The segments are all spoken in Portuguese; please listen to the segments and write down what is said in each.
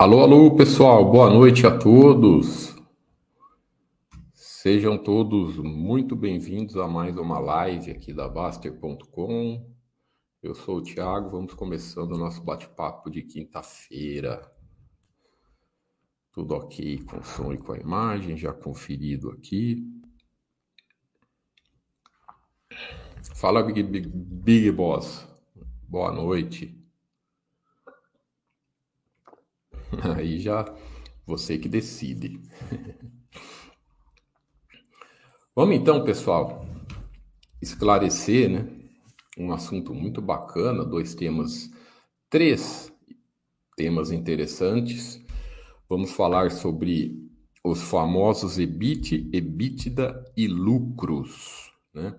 Alô, alô, pessoal, boa noite a todos. Sejam todos muito bem-vindos a mais uma live aqui da Baster.com. Eu sou o Thiago, vamos começando o nosso bate-papo de quinta-feira. Tudo ok com o som e com a imagem, já conferido aqui. Fala, Big, Big, Big Boss. Boa noite. Aí já você que decide. Vamos então, pessoal, esclarecer, né? Um assunto muito bacana, dois temas, três temas interessantes. Vamos falar sobre os famosos EBIT, EBITDA e lucros, né?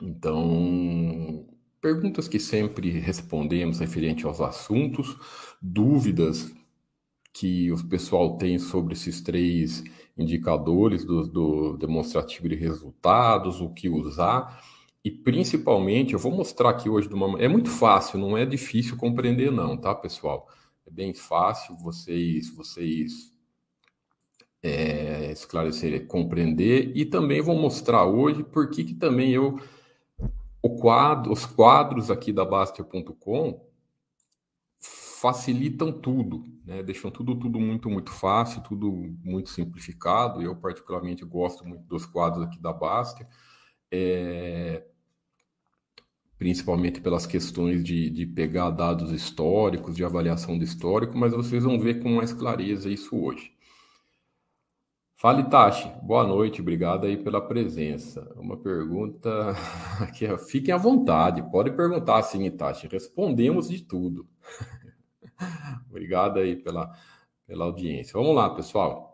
Então, perguntas que sempre respondemos referente aos assuntos, dúvidas que o pessoal tem sobre esses três indicadores do, do demonstrativo de resultados, o que usar. E principalmente, eu vou mostrar aqui hoje de uma. É muito fácil, não é difícil compreender, não, tá, pessoal? É bem fácil vocês, vocês é, esclarecer, compreender. E também vou mostrar hoje por que, também eu. O quadro, os quadros aqui da Baster.com facilitam tudo, né? deixam tudo, tudo muito, muito fácil, tudo muito simplificado. Eu, particularmente, gosto muito dos quadros aqui da Baster, é... principalmente pelas questões de, de pegar dados históricos, de avaliação do histórico, mas vocês vão ver com mais clareza isso hoje. Fale, Tachi. Boa noite, obrigado aí pela presença. Uma pergunta que é, fiquem à vontade, pode perguntar sim, Tachi. Respondemos de tudo. Obrigado aí pela, pela audiência. Vamos lá, pessoal.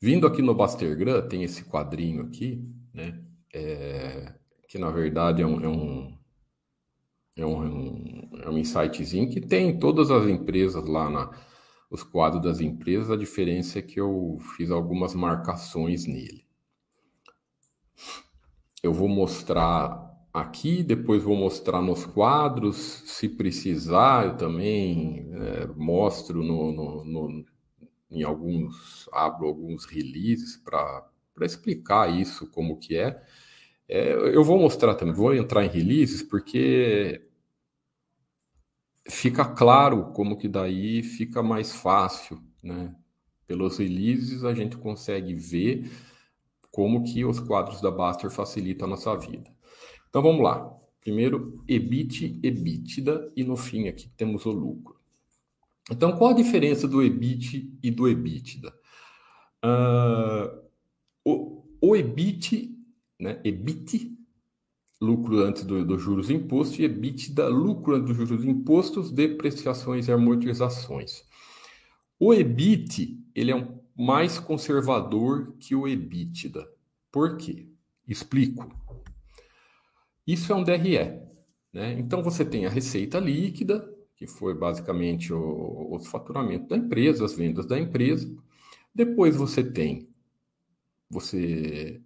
Vindo aqui no Bastergram, tem esse quadrinho aqui, né? É, que na verdade é um, é um, é um, é um insightzinho que tem todas as empresas lá na os quadros das empresas. A diferença é que eu fiz algumas marcações nele. Eu vou mostrar aqui, depois vou mostrar nos quadros, se precisar, eu também é, mostro no, no, no, em alguns, abro alguns releases para explicar isso, como que é. é. Eu vou mostrar também, vou entrar em releases, porque fica claro como que daí fica mais fácil, né? Pelos releases a gente consegue ver como que os quadros da Baster facilitam a nossa vida. Então vamos lá. Primeiro, EBIT, EBITDA e no fim aqui temos o lucro. Então qual a diferença do EBIT e do EBITDA? Uh, o, o EBIT, né, EBIT, lucro antes dos do juros e impostos, e EBITDA, lucro antes dos juros e impostos, depreciações e amortizações. O EBIT, ele é um mais conservador que o EBITDA. Por quê? Explico. Isso é um DRE. Né? Então você tem a receita líquida, que foi basicamente o, o faturamento da empresa, as vendas da empresa. Depois você tem, você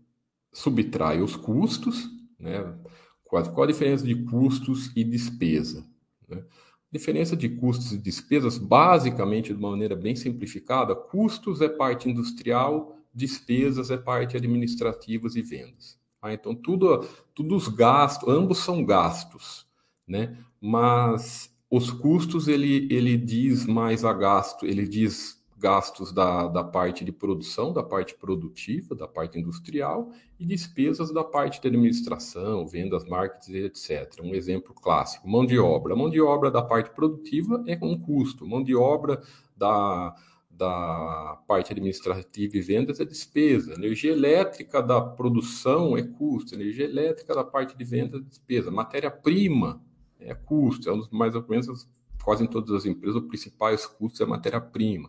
subtrai os custos, né? Qual, qual a diferença de custos e despesa? Né? Diferença de custos e despesas, basicamente, de uma maneira bem simplificada, custos é parte industrial, despesas é parte administrativas e vendas. Ah, então, tudo, tudo os gastos, ambos são gastos, né? Mas os custos, ele, ele diz mais a gasto, ele diz gastos da, da parte de produção, da parte produtiva, da parte industrial, e despesas da parte de administração, vendas, marketing, etc. Um exemplo clássico, mão de obra. A mão de obra da parte produtiva é um custo, mão de obra da da parte administrativa e vendas é despesa, energia elétrica da produção é custo, energia elétrica da parte de vendas é despesa, matéria-prima é custo, é um dos mais ou menos quase em todas as empresas, os principais custos é matéria-prima.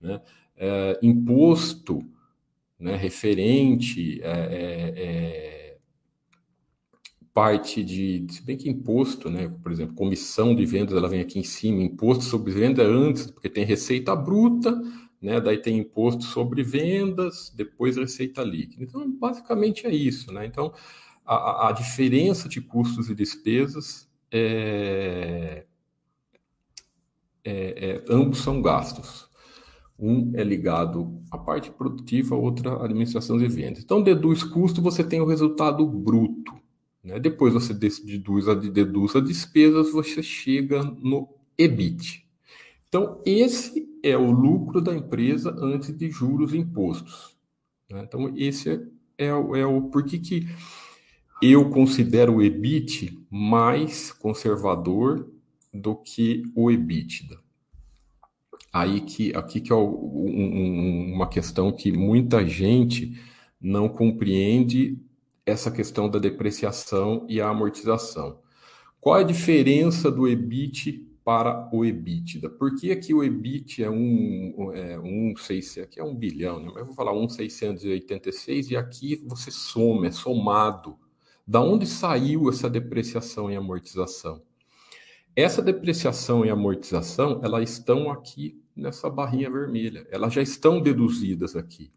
Né? É, imposto né, referente é, é, é parte de, se bem que imposto, né, por exemplo, comissão de vendas, ela vem aqui em cima, imposto sobre venda antes, porque tem receita bruta, né, daí tem imposto sobre vendas, depois receita líquida. Então, basicamente é isso, né? Então, a, a diferença de custos e despesas é, é, é, ambos são gastos. Um é ligado à parte produtiva, outra à administração de vendas. Então, deduz custo, você tem o resultado bruto. Né? Depois você deduz a, deduz a despesas, você chega no EBIT. Então, esse é o lucro da empresa antes de juros e impostos. Né? Então, esse é, é, o, é o porquê que eu considero o EBIT mais conservador do que o EBITDA. Aí que aqui que é um, uma questão que muita gente não compreende essa questão da depreciação e a amortização. Qual a diferença do EBIT para o EBITDA? Por que aqui o EBIT é um, é, um 6, aqui é um bilhão, né? Mas eu vou falar um 686 e aqui você soma, é somado. Da onde saiu essa depreciação e amortização? Essa depreciação e amortização, elas estão aqui nessa barrinha vermelha. Elas já estão deduzidas aqui.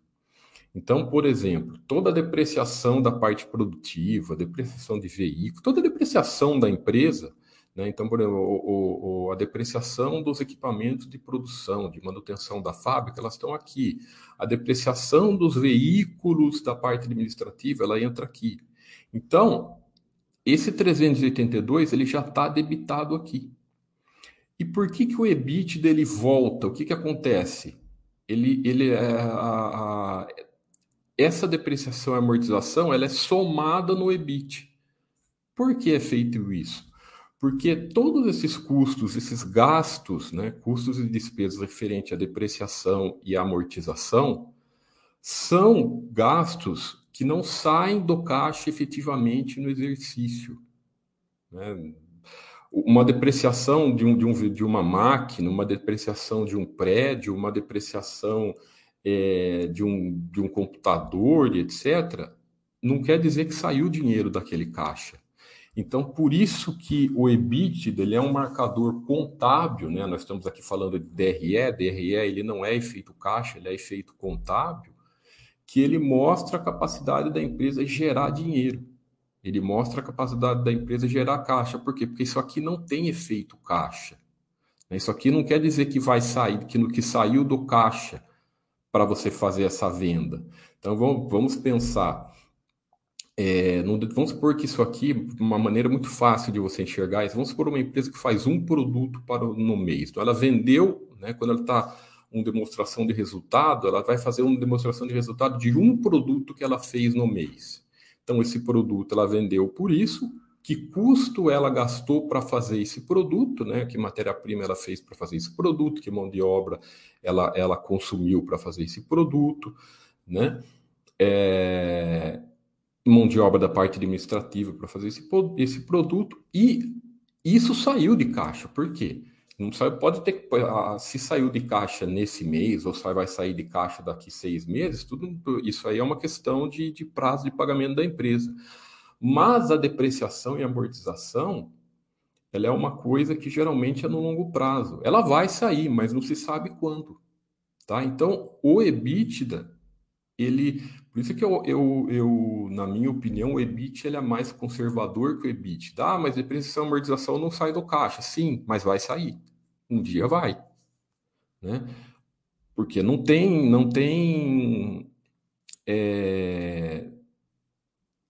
Então, por exemplo, toda a depreciação da parte produtiva, depreciação de veículo, toda a depreciação da empresa, né? então, por exemplo, o, o, a depreciação dos equipamentos de produção, de manutenção da fábrica, elas estão aqui. A depreciação dos veículos da parte administrativa, ela entra aqui. Então, esse 382 ele já está debitado aqui. E por que, que o EBIT dele volta? O que, que acontece? Ele, ele é, a, a, essa depreciação e amortização ela é somada no EBIT. Por que é feito isso? Porque todos esses custos, esses gastos, né, custos e despesas referentes à depreciação e amortização, são gastos que não saem do caixa efetivamente no exercício. Né? Uma depreciação de, um, de, um, de uma máquina, uma depreciação de um prédio, uma depreciação é, de, um, de um computador, etc., não quer dizer que saiu dinheiro daquele caixa. Então, por isso que o EBITDA ele é um marcador contábil, né? Nós estamos aqui falando de DRE, DRE ele não é efeito caixa, ele é efeito contábil que ele mostra a capacidade da empresa gerar dinheiro. Ele mostra a capacidade da empresa gerar caixa. Por quê? Porque isso aqui não tem efeito caixa. Isso aqui não quer dizer que vai sair, que no que saiu do caixa para você fazer essa venda. Então vamos, vamos pensar. É, vamos supor que isso aqui, uma maneira muito fácil de você enxergar isso, vamos supor uma empresa que faz um produto para no mês. Então ela vendeu, né, quando ela está uma demonstração de resultado, ela vai fazer uma demonstração de resultado de um produto que ela fez no mês. Então, esse produto ela vendeu por isso, que custo ela gastou para fazer esse produto, né? Que matéria-prima ela fez para fazer esse produto, que mão de obra ela, ela consumiu para fazer esse produto, né? É, mão de obra da parte administrativa para fazer esse, esse produto e isso saiu de caixa. Por quê? Não sabe, pode ter se saiu de caixa nesse mês ou vai sair de caixa daqui seis meses, tudo isso aí é uma questão de, de prazo de pagamento da empresa. Mas a depreciação e amortização, ela é uma coisa que geralmente é no longo prazo. Ela vai sair, mas não se sabe quando, tá? Então, o EBITDA, ele, por isso que eu, eu, eu na minha opinião, o EBIT ele é mais conservador que o EBIT. Ah, mas depreciação e amortização não sai do caixa. Sim, mas vai sair um dia vai, né? Porque não tem, não tem é,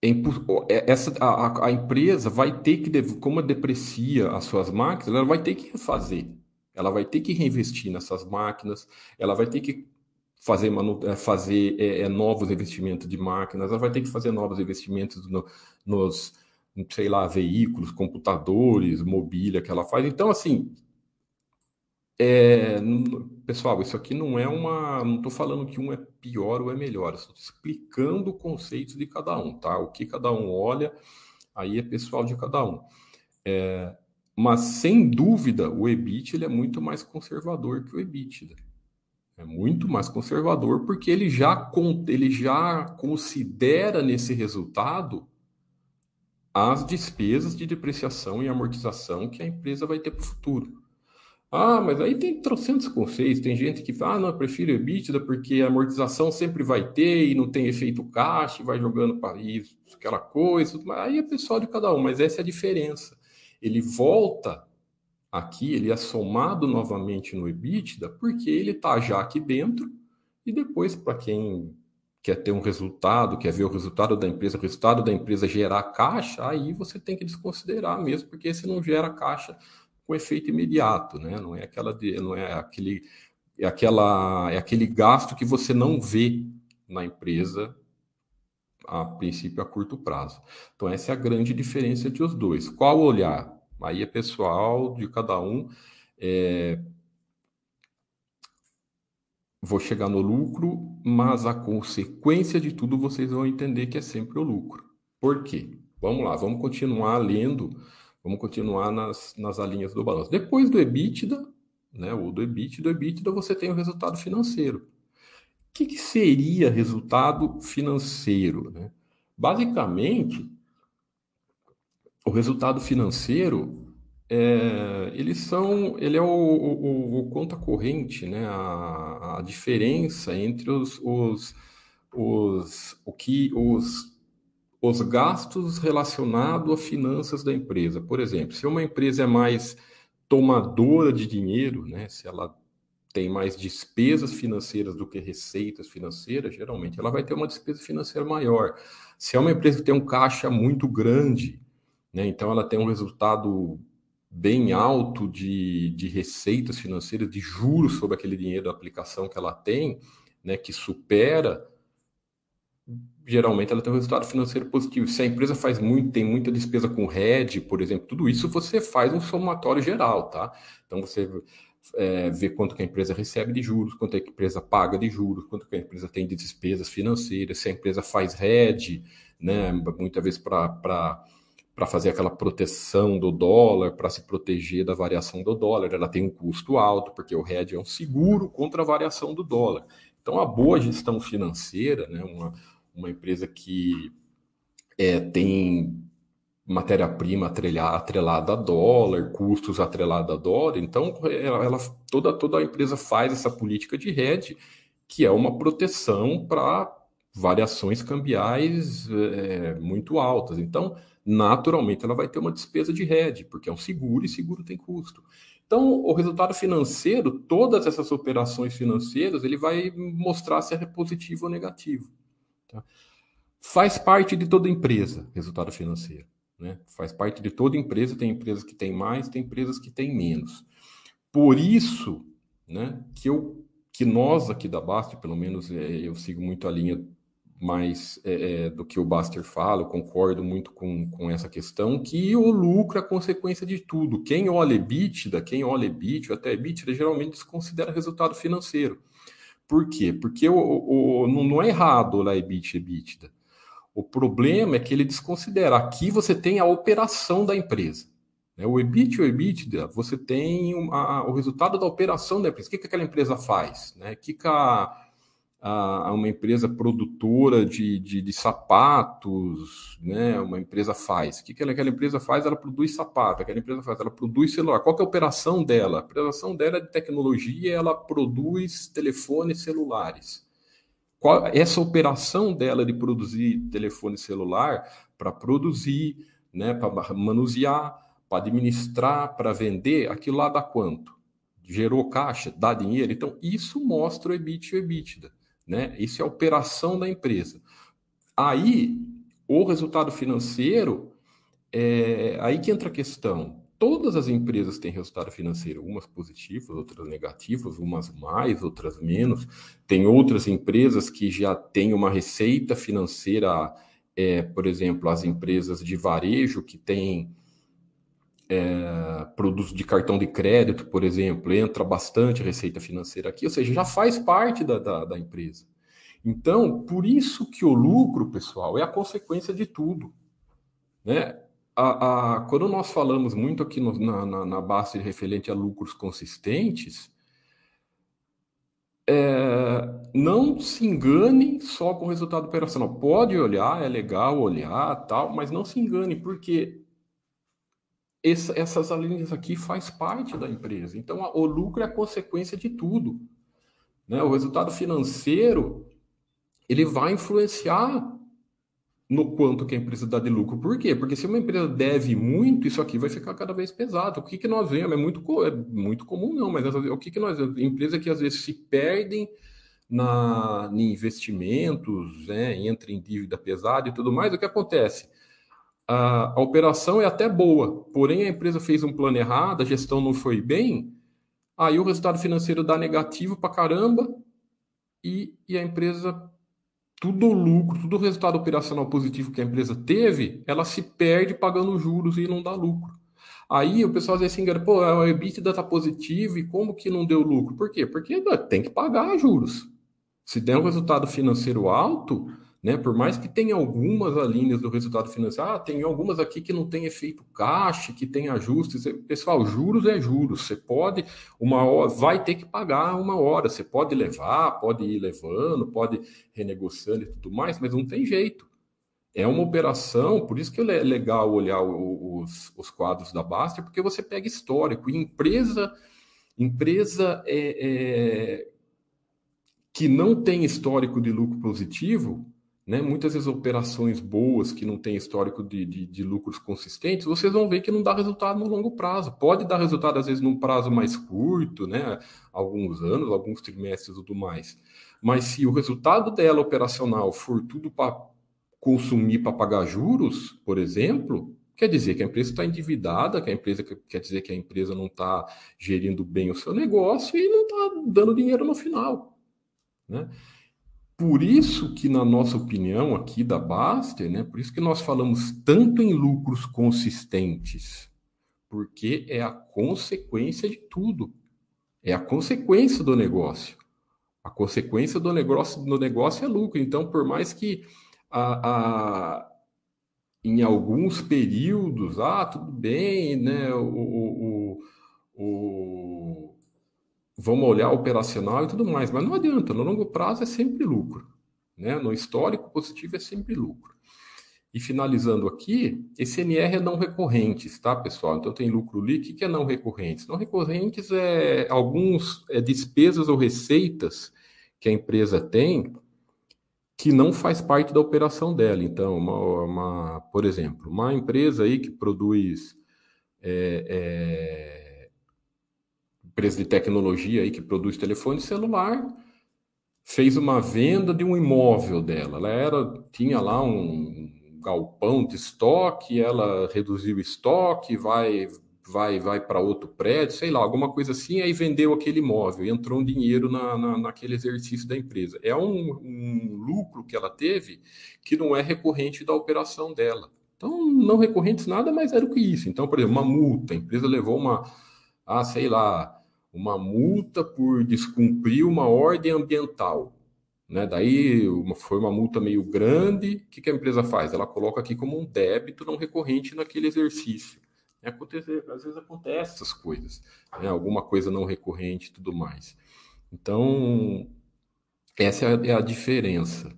é, é essa a, a, empresa vai ter que como deprecia as suas máquinas, ela vai ter que refazer, ela vai ter que reinvestir nessas máquinas, ela vai ter que fazer, manu, é, fazer é, é, novos investimentos de máquinas, ela vai ter que fazer novos investimentos no, nos, sei lá, veículos, computadores, mobília que ela faz. Então, assim, é, pessoal, isso aqui não é uma. Não estou falando que um é pior ou é melhor, estou explicando o conceito de cada um, tá? O que cada um olha, aí é pessoal de cada um. É, mas, sem dúvida, o EBIT ele é muito mais conservador que o EBITDA. É muito mais conservador porque ele já, ele já considera nesse resultado as despesas de depreciação e amortização que a empresa vai ter para o futuro. Ah, mas aí tem trocentos conceitos. Tem gente que fala, ah, não, eu prefiro EBITDA porque a amortização sempre vai ter e não tem efeito caixa, vai jogando para isso, aquela coisa. Aí é pessoal de cada um, mas essa é a diferença. Ele volta aqui ele é somado novamente no EBITDA, porque ele está já aqui dentro, e depois, para quem quer ter um resultado, quer ver o resultado da empresa, o resultado da empresa gerar caixa, aí você tem que desconsiderar mesmo, porque esse não gera caixa com efeito imediato, né? Não é aquela de, não é aquele é aquela é aquele gasto que você não vê na empresa a princípio a curto prazo. Então essa é a grande diferença entre os dois. Qual olhar? Aí é pessoal de cada um. É... Vou chegar no lucro, mas a consequência de tudo vocês vão entender que é sempre o lucro. Por quê? Vamos lá, vamos continuar lendo, vamos continuar nas, nas linhas do balanço. Depois do EBITDA, né, ou do EBITDA, do EBITDA você tem o resultado financeiro. O que, que seria resultado financeiro? Né? Basicamente, o resultado financeiro é, eles são, ele é o, o, o conta corrente, né? A, a diferença entre os, os, os, o que, os, os gastos relacionados a finanças da empresa. Por exemplo, se uma empresa é mais tomadora de dinheiro, né? Se ela tem mais despesas financeiras do que receitas financeiras, geralmente ela vai ter uma despesa financeira maior. Se é uma empresa que tem um caixa muito grande, né? Então, ela tem um resultado bem alto de, de receitas financeiras, de juros sobre aquele dinheiro da aplicação que ela tem, né? que supera. Geralmente ela tem um resultado financeiro positivo. Se a empresa faz muito, tem muita despesa com RED, por exemplo, tudo isso você faz um somatório geral, tá? Então você é, vê quanto que a empresa recebe de juros, quanto a empresa paga de juros, quanto que a empresa tem de despesas financeiras, se a empresa faz RED, né? Muitas vezes para para fazer aquela proteção do dólar, para se proteger da variação do dólar. Ela tem um custo alto, porque o RED é um seguro contra a variação do dólar. Então, a boa gestão financeira, né, uma, uma empresa que é, tem matéria-prima atrelada a dólar, custos atrelados a dólar, então ela, ela, toda, toda a empresa faz essa política de RED, que é uma proteção para variações cambiais é, muito altas. Então, naturalmente ela vai ter uma despesa de rede, porque é um seguro e seguro tem custo. Então, o resultado financeiro, todas essas operações financeiras, ele vai mostrar se é positivo ou negativo. Tá? Faz parte de toda empresa, resultado financeiro. Né? Faz parte de toda empresa, tem empresas que têm mais, tem empresas que têm menos. Por isso né, que, eu, que nós aqui da Basta, pelo menos é, eu sigo muito a linha mais é, é, do que o Buster fala, eu concordo muito com, com essa questão, que o lucro é consequência de tudo. Quem olha EBITDA, quem olha EBITDA, até EBITDA, geralmente desconsidera resultado financeiro. Por quê? Porque o, o, não é errado olhar EBITDA EBITDA. O problema é que ele desconsidera. Aqui você tem a operação da empresa. Né? O EBIT e o EBITDA, você tem uma, o resultado da operação da empresa. O que, que aquela empresa faz? Né? O que, que a a, uma empresa produtora de, de, de, sapatos, né? Uma empresa faz. O que, que aquela empresa faz? Ela produz sapato. Aquela empresa faz? Ela produz celular. Qual é a operação dela? A operação dela é de tecnologia. Ela produz telefones celulares. Qual, essa operação dela de produzir telefone celular para produzir, né? Para manusear, para administrar, para vender, aquilo lá dá quanto? Gerou caixa, dá dinheiro. Então, isso mostra o EBIT e o EBITDA. Né? Isso é a operação da empresa. Aí, o resultado financeiro, é aí que entra a questão. Todas as empresas têm resultado financeiro, umas positivas, outras negativas, umas mais, outras menos. Tem outras empresas que já têm uma receita financeira, é, por exemplo, as empresas de varejo que têm é, produtos de cartão de crédito, por exemplo, entra bastante receita financeira aqui, ou seja, já faz parte da, da, da empresa. Então, por isso que o lucro, pessoal, é a consequência de tudo. Né? A, a, quando nós falamos muito aqui no, na, na, na, base referente a lucros consistentes, é, não se engane só com o resultado operacional. Pode olhar, é legal olhar, tal, mas não se engane, porque essa, essas linhas aqui faz parte da empresa. Então, a, o lucro é a consequência de tudo. Né? O resultado financeiro ele vai influenciar no quanto que a empresa dá de lucro. Por quê? Porque se uma empresa deve muito, isso aqui vai ficar cada vez pesado. O que, que nós vemos? É muito, é muito comum, não, mas o que, que nós vemos? Empresas que às vezes se perdem na, em investimentos, né, entra em dívida pesada e tudo mais, o que acontece? A, a operação é até boa, porém a empresa fez um plano errado, a gestão não foi bem, aí o resultado financeiro dá negativo para caramba e, e a empresa tudo o lucro, todo o resultado operacional positivo que a empresa teve, ela se perde pagando juros e não dá lucro. Aí o pessoal se engana, pô, o EBITDA está positivo e como que não deu lucro? Por quê? Porque tem que pagar juros. Se der um resultado financeiro alto, né? Por mais que tenha algumas linhas do resultado financeiro, ah, tem algumas aqui que não tem efeito caixa, que tem ajustes. Pessoal, juros é juros. Você pode, uma hora, vai ter que pagar uma hora. Você pode levar, pode ir levando, pode renegociando e tudo mais, mas não tem jeito. É uma operação, por isso que é legal olhar os, os quadros da Baster, porque você pega histórico. E empresa, empresa é, é, que não tem histórico de lucro positivo, né, muitas vezes operações boas que não têm histórico de, de, de, lucros consistentes, vocês vão ver que não dá resultado no longo prazo. Pode dar resultado, às vezes, num prazo mais curto, né, alguns anos, alguns trimestres e tudo mais. Mas se o resultado dela operacional for tudo para consumir para pagar juros, por exemplo, quer dizer que a empresa está endividada, que a empresa quer dizer que a empresa não está gerindo bem o seu negócio e não está dando dinheiro no final. Né? Por isso que, na nossa opinião aqui da Baster, né, por isso que nós falamos tanto em lucros consistentes, porque é a consequência de tudo. É a consequência do negócio. A consequência do negócio, do negócio é lucro. Então, por mais que a, a, em alguns períodos, ah, tudo bem, né? O, o, o, vamos olhar operacional e tudo mais, mas não adianta, no longo prazo é sempre lucro, né? No histórico positivo é sempre lucro. E finalizando aqui, esse NR é não recorrentes, tá, pessoal? Então tem lucro líquido que é não recorrentes. Não recorrentes é alguns é despesas ou receitas que a empresa tem que não faz parte da operação dela. Então, uma, uma por exemplo, uma empresa aí que produz é, é, empresa de tecnologia aí que produz telefone celular fez uma venda de um imóvel dela. Ela era tinha lá um galpão de estoque, ela reduziu o estoque, vai vai vai para outro prédio, sei lá, alguma coisa assim, aí vendeu aquele imóvel entrou um dinheiro na, na, naquele exercício da empresa. É um, um lucro que ela teve que não é recorrente da operação dela. Então, não recorrentes nada mais era do que isso. Então, por exemplo, uma multa, a empresa levou uma, ah, sei lá, uma multa por descumprir uma ordem ambiental. Né? Daí uma, foi uma multa meio grande. O que, que a empresa faz? Ela coloca aqui como um débito não recorrente naquele exercício. É, acontece, às vezes acontece essas coisas, né? alguma coisa não recorrente e tudo mais. Então, essa é a, é a diferença.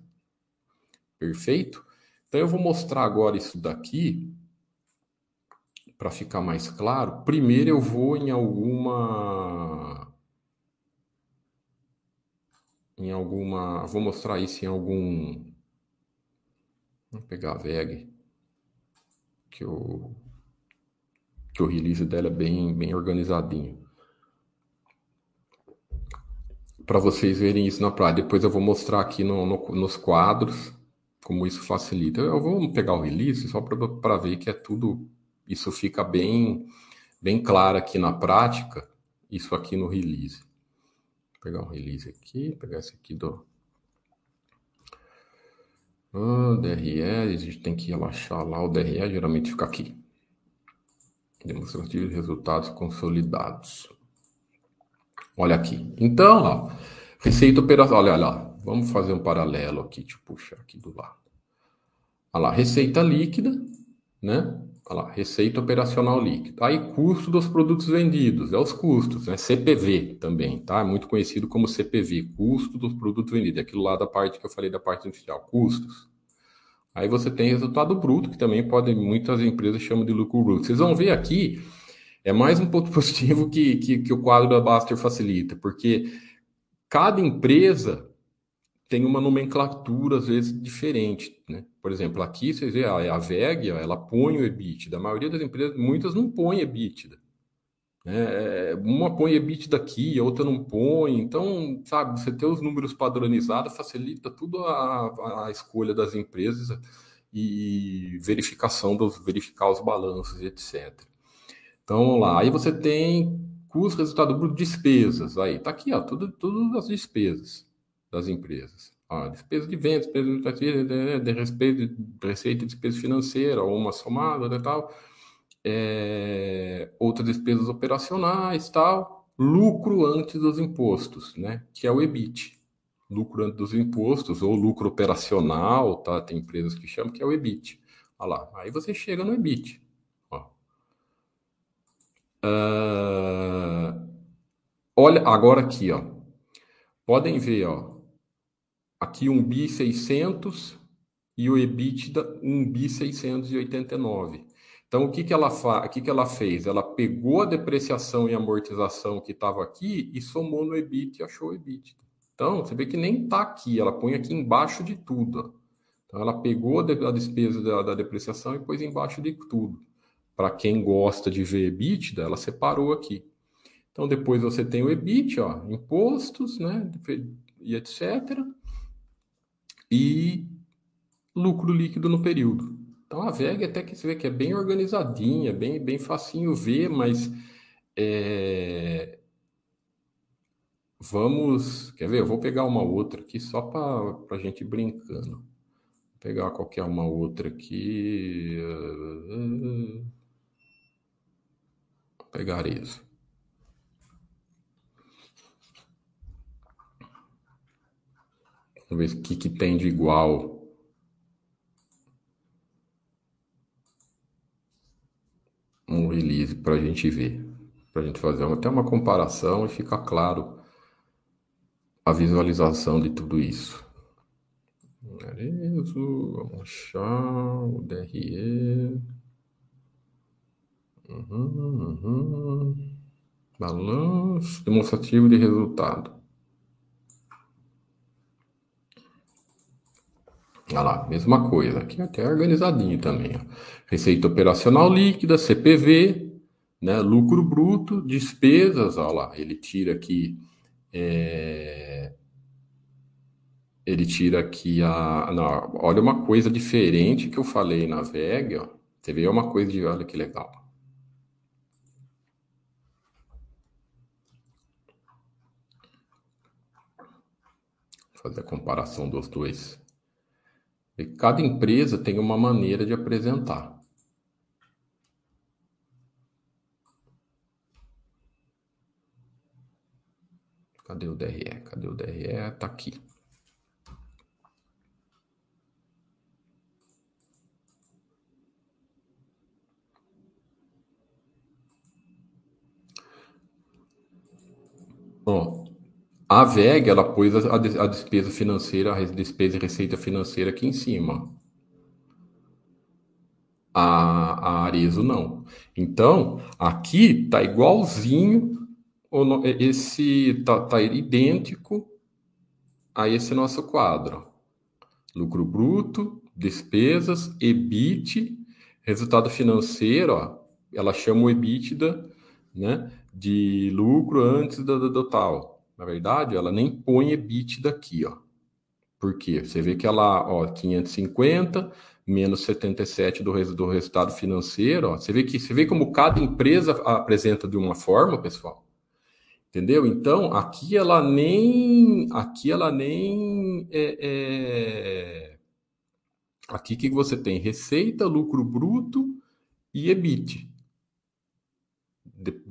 Perfeito? Então, eu vou mostrar agora isso daqui para ficar mais claro, primeiro eu vou em alguma em alguma, vou mostrar isso em algum Vou pegar a VEG que o que o release dela é bem bem organizadinho. Para vocês verem isso na prática. Depois eu vou mostrar aqui no, no, nos quadros como isso facilita. Eu vou pegar o release só para ver que é tudo isso fica bem, bem claro aqui na prática, isso aqui no release. Pegar um release aqui, pegar esse aqui do oh, DRE, a gente tem que relaxar lá, o DRE geralmente fica aqui. Demonstrativo de resultados consolidados. Olha aqui. Então, ó, receita operacional, olha lá, vamos fazer um paralelo aqui, deixa eu puxar aqui do lado. Olha lá, receita líquida, né? Olha lá, receita operacional líquida. Aí, custo dos produtos vendidos, é os custos, né? CPV também, tá? É muito conhecido como CPV, custo dos produtos vendidos. É aquilo lá da parte que eu falei da parte inicial, custos. Aí você tem resultado bruto, que também pode, muitas empresas chamam de lucro bruto. Vocês vão ver aqui, é mais um ponto positivo que, que, que o quadro da Baster facilita, porque cada empresa tem uma nomenclatura, às vezes, diferente. Né? Por exemplo, aqui vocês veem, a, VEG, ela põe o EBITDA. A maioria das empresas, muitas não põem EBITDA. Né? É, uma põe EBITDA aqui, a outra não põe. Então, sabe, você ter os números padronizados facilita tudo a, a escolha das empresas e verificação dos verificar os balanços, etc. Então, lá. Aí você tem custo, resultado bruto, despesas. Aí, tá aqui, ó, tudo, tudo as despesas das empresas. Ó, despesa de vendas, despesa de, de, respeito, de receita despesa financeira, ou uma somada e tal. É, outras despesas operacionais, tal. Lucro antes dos impostos, né? Que é o EBIT. Lucro antes dos impostos, ou lucro operacional, tá? Tem empresas que chamam que é o EBIT. Olha lá. Aí você chega no EBIT. Ó. Uh, olha, agora aqui, ó. Podem ver, ó aqui um bi 600 e o EBITDA um bi 689. Então o que que ela fa... o que que ela fez? Ela pegou a depreciação e amortização que estava aqui e somou no EBIT e achou o EBIT. Então você vê que nem está aqui, ela põe aqui embaixo de tudo. Então ela pegou a despesa da, da depreciação e pôs embaixo de tudo. Para quem gosta de ver EBITDA, ela separou aqui. Então depois você tem o EBIT, ó, impostos, né, e etc e lucro líquido no período. Então a VEG até que você vê que é bem organizadinha, bem, bem facinho ver, mas é... vamos. Quer ver? Eu vou pegar uma outra aqui só para a gente brincando. Vou pegar qualquer uma outra aqui. Vou pegar isso. Vamos ver o que, que tem de igual. Um release para a gente ver. Para a gente fazer até uma comparação e ficar claro a visualização de tudo isso. Beleza, vamos achar o DRE. Uhum, uhum. Balanço demonstrativo de resultado. Olha lá, mesma coisa. Aqui até organizadinho também. Ó. Receita operacional líquida, CPV, né? lucro bruto, despesas. Olha lá, ele tira aqui. É... Ele tira aqui a. Não, olha uma coisa diferente que eu falei na VEG. Ó. Você vê uma coisa de. Olha que legal. Vou fazer a comparação dos dois. E cada empresa tem uma maneira de apresentar. Cadê o DRE? Cadê o DRE? Tá aqui. Ó, a VEG, ela pôs a, a despesa financeira, a despesa e receita financeira aqui em cima. A, a Arezo não. Então, aqui tá igualzinho, esse tá, tá idêntico a esse nosso quadro. Lucro bruto, despesas, EBIT, resultado financeiro, ó, ela chama o EBITDA, né, de lucro antes do, do tal na verdade, ela nem põe EBIT daqui, ó. Por quê? Você vê que ela, ó, 550 menos 77 do, do resultado financeiro, ó. Você vê que você vê como cada empresa apresenta de uma forma, pessoal. Entendeu? Então, aqui ela nem, aqui ela nem é, é... aqui que você tem receita, lucro bruto e EBIT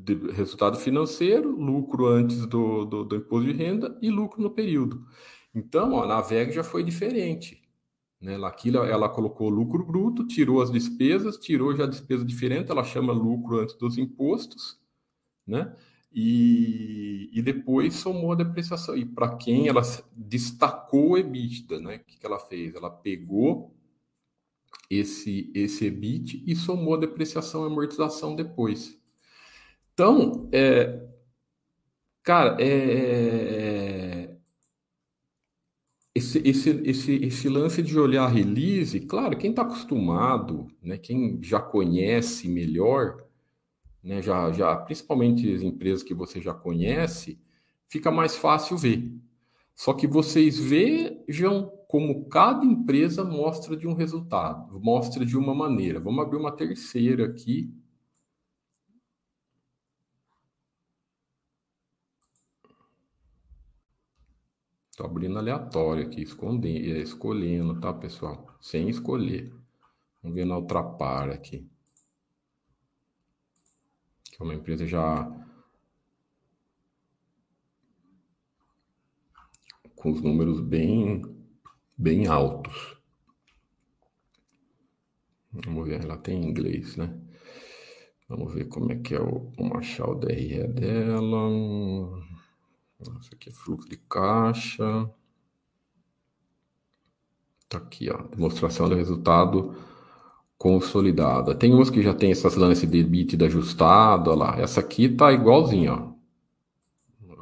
de, resultado financeiro, lucro antes do, do, do, imposto de renda e lucro no período. Então, ó, na VEG já foi diferente. Né? Aqui ela, ela colocou lucro bruto, tirou as despesas, tirou já a despesa diferente, ela chama lucro antes dos impostos, né? E, e depois somou a depreciação. E para quem ela destacou o EBITDA, né? O que, que ela fez? Ela pegou esse, esse EBIT e somou a depreciação e amortização depois. Então, é, cara, é, esse, esse, esse, esse lance de olhar release, claro, quem está acostumado, né, quem já conhece melhor, né, já, já, principalmente as empresas que você já conhece, fica mais fácil ver. Só que vocês vejam como cada empresa mostra de um resultado, mostra de uma maneira. Vamos abrir uma terceira aqui. Estou abrindo aleatório aqui, escondendo, é, escolhendo, tá, pessoal? Sem escolher. Vamos ver na outra par aqui. Que é uma empresa já com os números bem, bem altos. Vamos ver, ela tem inglês, né? Vamos ver como é que é o, o achar o DRE dela. Isso aqui é fluxo de caixa. Tá aqui, ó, demonstração do resultado consolidado. Tem umas que já tem essas lances de EBITDA ajustado, ó lá. Essa aqui tá igualzinha, ó.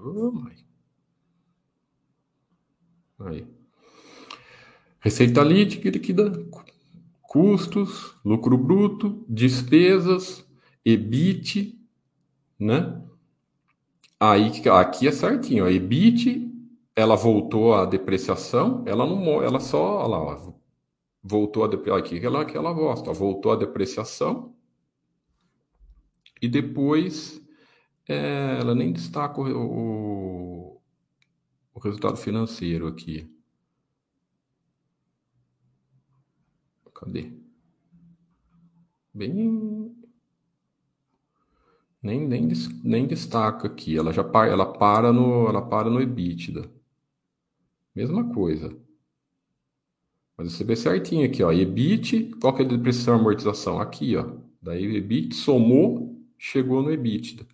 Oh, Aí. Receita líquida, custos, lucro bruto, despesas, EBIT, né? Aí aqui é certinho, a EBIT, ela voltou à depreciação, ela não, ela só, olha lá, ó, voltou a depreciação, aqui ela que ela gosta, voltou a depreciação e depois é, ela nem destaca o, o o resultado financeiro aqui. Cadê? Bem. Nem, nem, nem destaca aqui. Ela já para, ela para no, ela para no EBITDA. Mesma coisa. Mas você vê certinho aqui, ó. EBIT, qual que é a depreciação e amortização? Aqui, ó. Daí o EBIT somou, chegou no EBITDA.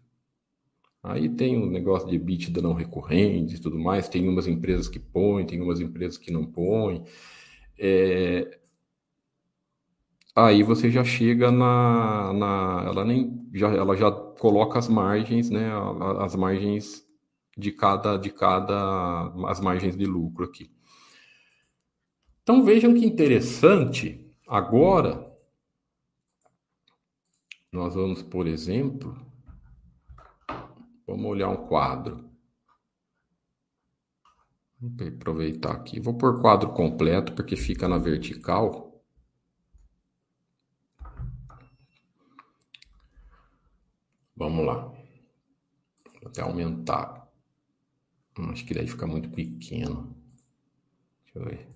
Aí tem um negócio de EBITDA não recorrente e tudo mais, tem umas empresas que põem, tem umas empresas que não põem. É... Aí você já chega na, na, ela nem já, ela já coloca as margens, né, as margens de cada de cada as margens de lucro aqui. Então vejam que interessante. Agora nós vamos, por exemplo, Vamos olhar um quadro. Vou aproveitar aqui. Vou pôr quadro completo porque fica na vertical. Vamos lá. Vou até aumentar. Acho que daí fica muito pequeno. Deixa eu ver.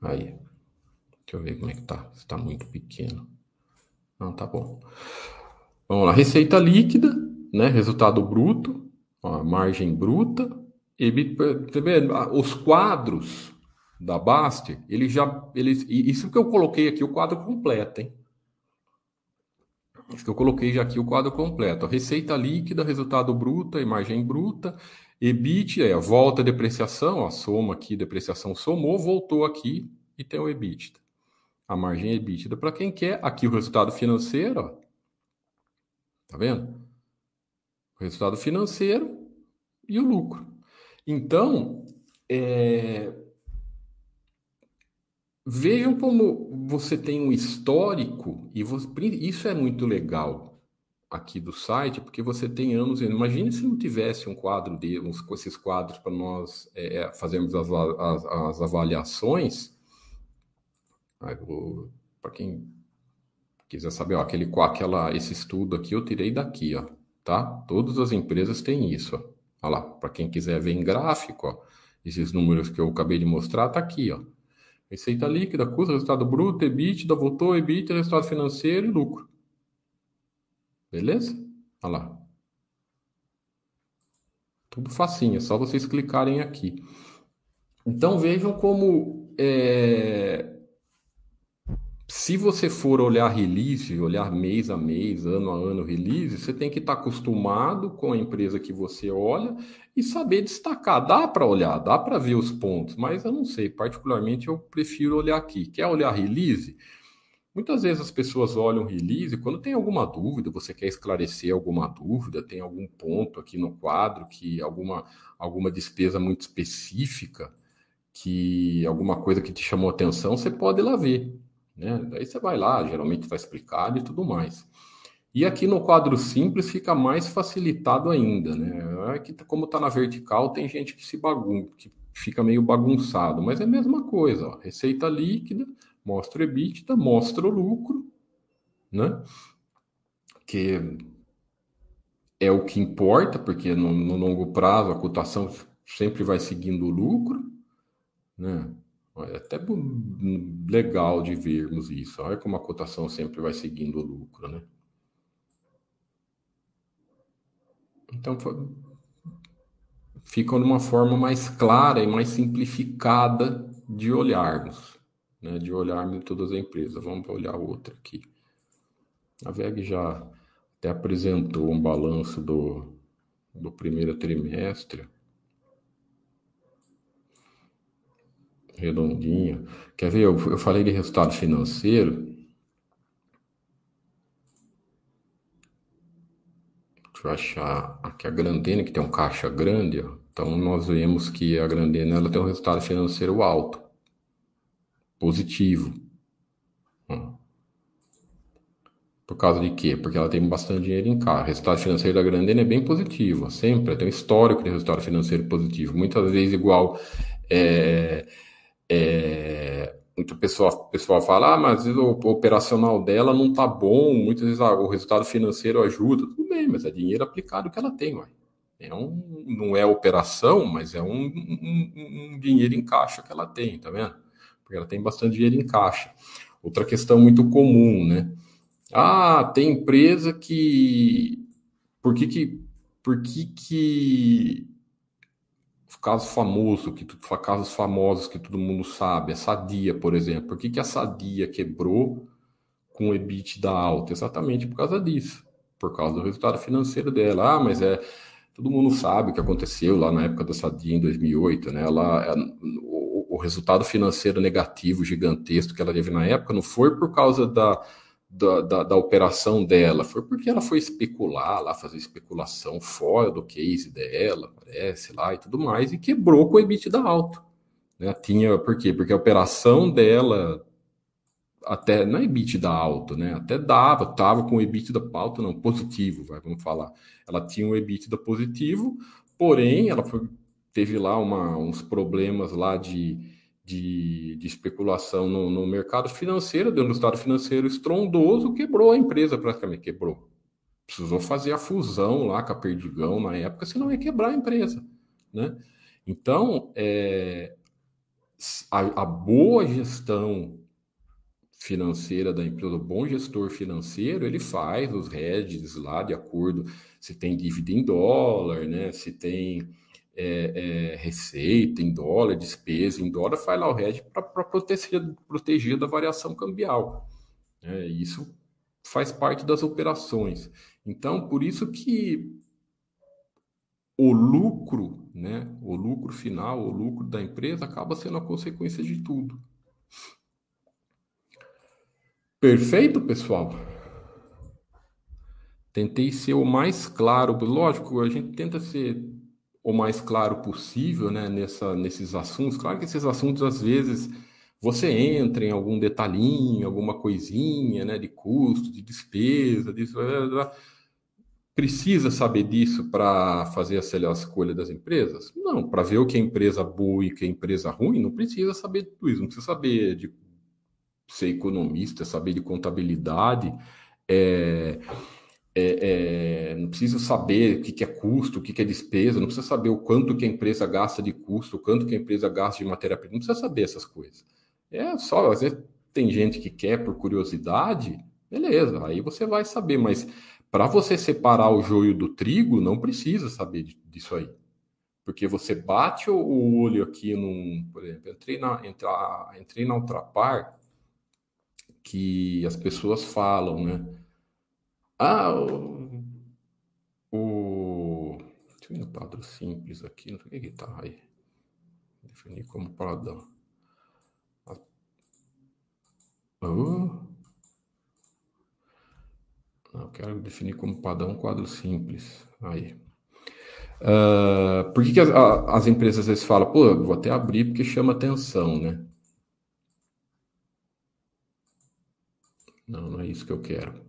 Aí. Deixa eu ver como é que tá. Se tá muito pequeno. Não, tá bom. Vamos lá. Receita líquida né? Resultado bruto, ó, margem bruta, tá os quadros da Baster, ele já, eles, isso que eu coloquei aqui o quadro completo, hein? Isso que eu coloquei já aqui o quadro completo. receita líquida, resultado bruto margem bruta, EBIT, é a volta a depreciação, a soma aqui, depreciação somou, voltou aqui e tem o EBIT. A margem EBITDA para quem quer. Aqui o resultado financeiro, ó. Tá vendo? o resultado financeiro e o lucro. Então, é... vejam como você tem um histórico, e você... isso é muito legal aqui do site, porque você tem anos. Imagine se não tivesse um quadro de uns, com esses quadros para nós é, é, fazermos as, as, as avaliações. Para quem quiser saber, ó, aquele, aquela, esse estudo aqui eu tirei daqui, ó tá? Todas as empresas têm isso. Olha lá, para quem quiser ver em gráfico, ó, esses números que eu acabei de mostrar, tá aqui, ó. Receita líquida, custo, resultado bruto, EBITDA, voltou, EBITDA, resultado financeiro e lucro. Beleza? Olha lá. Tudo facinho, é só vocês clicarem aqui. Então vejam como é, se você for olhar release, olhar mês a mês, ano a ano release, você tem que estar acostumado com a empresa que você olha e saber destacar. Dá para olhar, dá para ver os pontos, mas eu não sei, particularmente eu prefiro olhar aqui. Quer olhar release? Muitas vezes as pessoas olham release quando tem alguma dúvida, você quer esclarecer alguma dúvida, tem algum ponto aqui no quadro que alguma alguma despesa muito específica que alguma coisa que te chamou atenção, você pode ir lá ver. Né? Daí você vai lá, geralmente está explicado e tudo mais. E aqui no quadro simples fica mais facilitado ainda, né? Aqui, é como está na vertical, tem gente que se bagunça, que fica meio bagunçado, mas é a mesma coisa. Ó. Receita líquida, mostra o EBITDA, mostra o lucro, né? Que é o que importa, porque no, no longo prazo a cotação sempre vai seguindo o lucro, né? É até legal de vermos isso. Olha como a cotação sempre vai seguindo o lucro, né? Então, fica numa forma mais clara e mais simplificada de olharmos, né? de olharmos todas as empresas. Vamos olhar outra aqui. A VEG já até apresentou um balanço do, do primeiro trimestre. Redondinho. Quer ver? Eu, eu falei de resultado financeiro. Deixa eu achar aqui a Grandena, que tem um caixa grande. Ó. Então, nós vemos que a Grandena ela tem um resultado financeiro alto, positivo. Por causa de quê? Porque ela tem bastante dinheiro em caixa. O resultado financeiro da Grandena é bem positivo, sempre. Tem um histórico de resultado financeiro positivo. Muitas vezes, igual. É, é, muita pessoa, pessoal fala, ah, mas o operacional dela não está bom. Muitas vezes ah, o resultado financeiro ajuda. Tudo bem, mas é dinheiro aplicado que ela tem, ué. É um, não é operação, mas é um, um, um dinheiro em caixa que ela tem, tá vendo? Porque ela tem bastante dinheiro em caixa. Outra questão muito comum, né? Ah, tem empresa que. Por que que. Por que que. Casos famosos, que, casos famosos que todo mundo sabe, a Sadia, por exemplo. Por que, que a Sadia quebrou com o EBITDA alto? Exatamente por causa disso. Por causa do resultado financeiro dela. Ah, mas é. Todo mundo sabe o que aconteceu lá na época da Sadia em 2008, né? Ela, é, o, o resultado financeiro negativo gigantesco que ela teve na época não foi por causa da da, da, da, operação dela, foi porque ela foi especular lá, fazer especulação fora do case dela, parece lá e tudo mais, e quebrou com o EBITDA alto. Né? Tinha, por quê? Porque a operação dela até não é EBITDA alto, né? Até dava, tava com o EBITDA alto, não, positivo, vai, vamos falar. Ela tinha um EBITDA positivo, porém ela foi, teve lá uma, uns problemas lá de de, de especulação no, no, mercado financeiro, deu um resultado financeiro estrondoso, quebrou a empresa praticamente, quebrou. Precisou fazer a fusão lá com a Perdigão na época, senão ia quebrar a empresa. Né? Então, é, a, a boa gestão financeira da empresa, o bom gestor financeiro, ele faz os hedges lá de acordo se tem dívida em dólar, né? Se tem é, é, receita em dólar, despesa em dólar, faz lá o hedge para proteger, proteger da variação cambial. É, isso faz parte das operações. Então, por isso que o lucro, né, o lucro final, o lucro da empresa acaba sendo a consequência de tudo. Perfeito, pessoal? Tentei ser o mais claro, lógico, a gente tenta ser o mais claro possível né, nessa, nesses assuntos. Claro que esses assuntos, às vezes, você entra em algum detalhinho, alguma coisinha né, de custo, de despesa, disso, precisa saber disso para fazer a escolha das empresas? Não, para ver o que é empresa boa e o que é empresa ruim, não precisa saber de tudo isso, não precisa saber de ser economista, saber de contabilidade. É, é, é, não precisa saber o que, que é custo, o que, que é despesa, não precisa saber o quanto que a empresa gasta de custo, o quanto que a empresa gasta de matéria-prima, não precisa saber essas coisas. É só, às vezes tem gente que quer por curiosidade, beleza, aí você vai saber, mas para você separar o joio do trigo, não precisa saber disso aí. Porque você bate o olho aqui num, por exemplo, entrei na, entrei na Ultrapar, que as pessoas falam, né? Ah, o, o deixa eu ver o quadro simples aqui, não sei o que está aí. Definir como padrão. Oh. Não, eu quero definir como padrão quadro simples. Aí. Uh, por que, que as, as, empresas às vezes falam, pô, vou até abrir porque chama atenção, né? Não, não é isso que eu quero.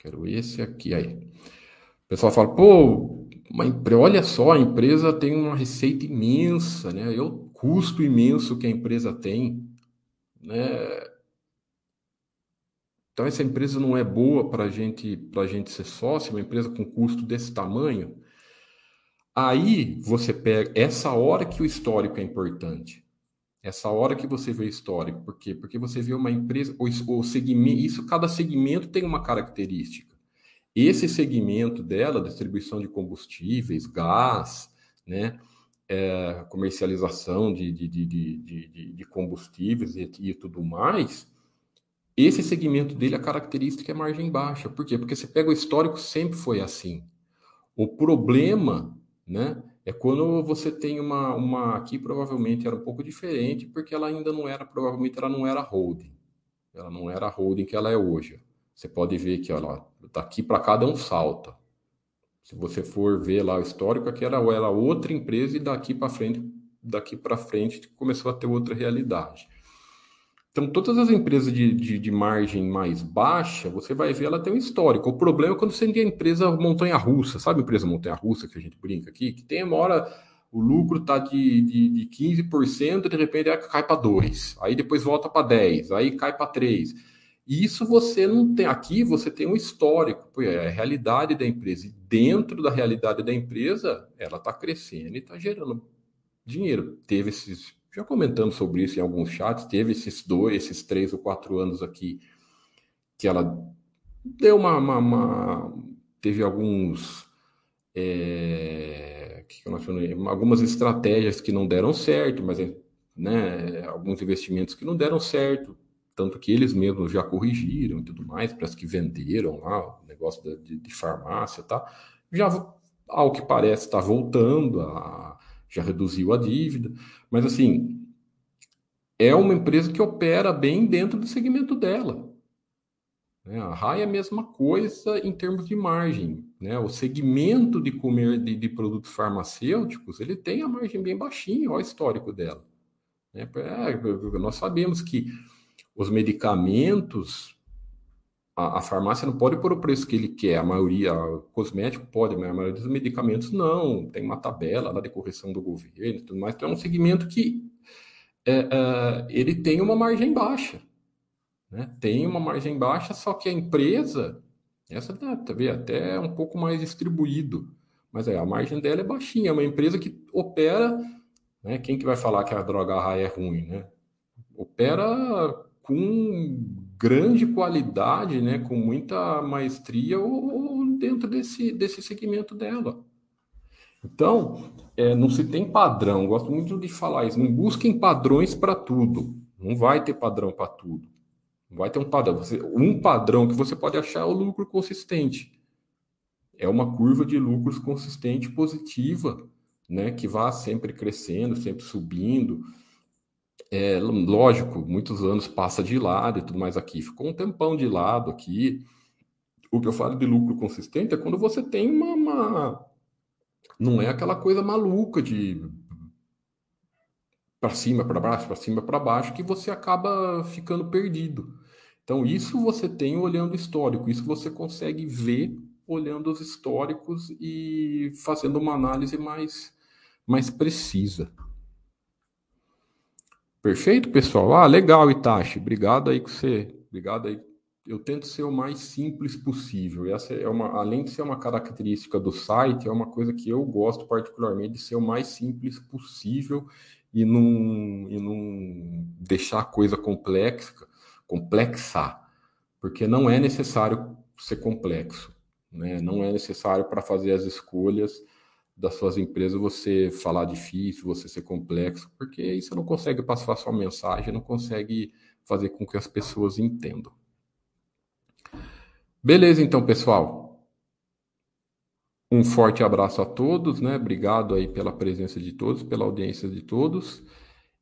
Quero esse aqui aí. O pessoal fala, pô, uma, olha só, a empresa tem uma receita imensa, né? É o custo imenso que a empresa tem, né? Então essa empresa não é boa para gente, a gente ser sócio, uma empresa com custo desse tamanho. Aí você pega essa hora que o histórico é importante. Essa hora que você vê histórico, por quê? Porque você vê uma empresa, o, o segmento, isso cada segmento tem uma característica. Esse segmento dela, distribuição de combustíveis, gás, né, é, comercialização de, de, de, de, de combustíveis e, e tudo mais, esse segmento dele, a característica é margem baixa. Por quê? Porque você pega o histórico, sempre foi assim. O problema, né, é quando você tem uma, uma aqui provavelmente era um pouco diferente, porque ela ainda não era, provavelmente ela não era holding. Ela não era holding que ela é hoje. Você pode ver que, olha, daqui para cá dá um salto. Se você for ver lá o histórico, aqui era, era outra empresa e daqui para frente, daqui para frente começou a ter outra realidade. Então, todas as empresas de, de, de, margem mais baixa, você vai ver, ela tem um histórico. O problema é quando você tem a empresa montanha-russa, sabe a empresa montanha-russa que a gente brinca aqui? Que tem uma hora, o lucro está de, de, de 15%, de repente cai para 2%, aí depois volta para 10%, aí cai para 3%. E isso você não tem. Aqui você tem um histórico, é a realidade da empresa. E dentro da realidade da empresa, ela está crescendo e está gerando dinheiro. Teve esses já comentamos sobre isso em alguns chats, teve esses dois, esses três ou quatro anos aqui que ela deu uma, uma, uma teve alguns é, que algumas estratégias que não deram certo, mas né, alguns investimentos que não deram certo, tanto que eles mesmos já corrigiram e tudo mais, parece que venderam lá o negócio de, de farmácia, tá? Já ao que parece está voltando a já reduziu a dívida, mas assim, é uma empresa que opera bem dentro do segmento dela. Né? A RAI é a mesma coisa em termos de margem. Né? O segmento de comer de, de produtos farmacêuticos, ele tem a margem bem baixinha, olha o histórico dela. Né? É, nós sabemos que os medicamentos a, a, farmácia não pode pôr o preço que ele quer, a maioria, o cosmético pode, mas a maioria dos medicamentos não, tem uma tabela lá de correção do governo e tudo mais, então é um segmento que é, é, ele tem uma margem baixa, né? tem uma margem baixa, só que a empresa, essa tá, tá vendo, até um pouco mais distribuído, mas é, a margem dela é baixinha, é uma empresa que opera, né? quem que vai falar que a droga é ruim, né? Opera com grande qualidade, né, com muita maestria dentro desse, desse segmento dela. Então, é, não se tem padrão, gosto muito de falar isso, não busquem padrões para tudo, não vai ter padrão para tudo. Não vai ter um padrão. Você, um padrão que você pode achar é o lucro consistente. É uma curva de lucros consistente positiva, né, que vá sempre crescendo, sempre subindo é, lógico, muitos anos passa de lado e tudo mais aqui. Ficou um tempão de lado aqui. O que eu falo de lucro consistente é quando você tem uma. uma... Não é aquela coisa maluca de para cima, para baixo, para cima, para baixo, que você acaba ficando perdido. Então, isso você tem olhando histórico, isso você consegue ver olhando os históricos e fazendo uma análise mais, mais precisa. Perfeito, pessoal? Ah, legal, Itachi. Obrigado aí que você. Obrigado aí. Eu tento ser o mais simples possível. Essa é uma, além de ser uma característica do site, é uma coisa que eu gosto particularmente de ser o mais simples possível e não, e não deixar a coisa complexa, complexa, porque não é necessário ser complexo, né? Não é necessário para fazer as escolhas das suas empresas você falar difícil, você ser complexo, porque aí você não consegue passar sua mensagem, não consegue fazer com que as pessoas entendam. Beleza, então, pessoal. Um forte abraço a todos, né? Obrigado aí pela presença de todos, pela audiência de todos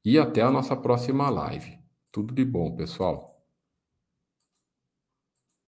e até a nossa próxima live. Tudo de bom, pessoal.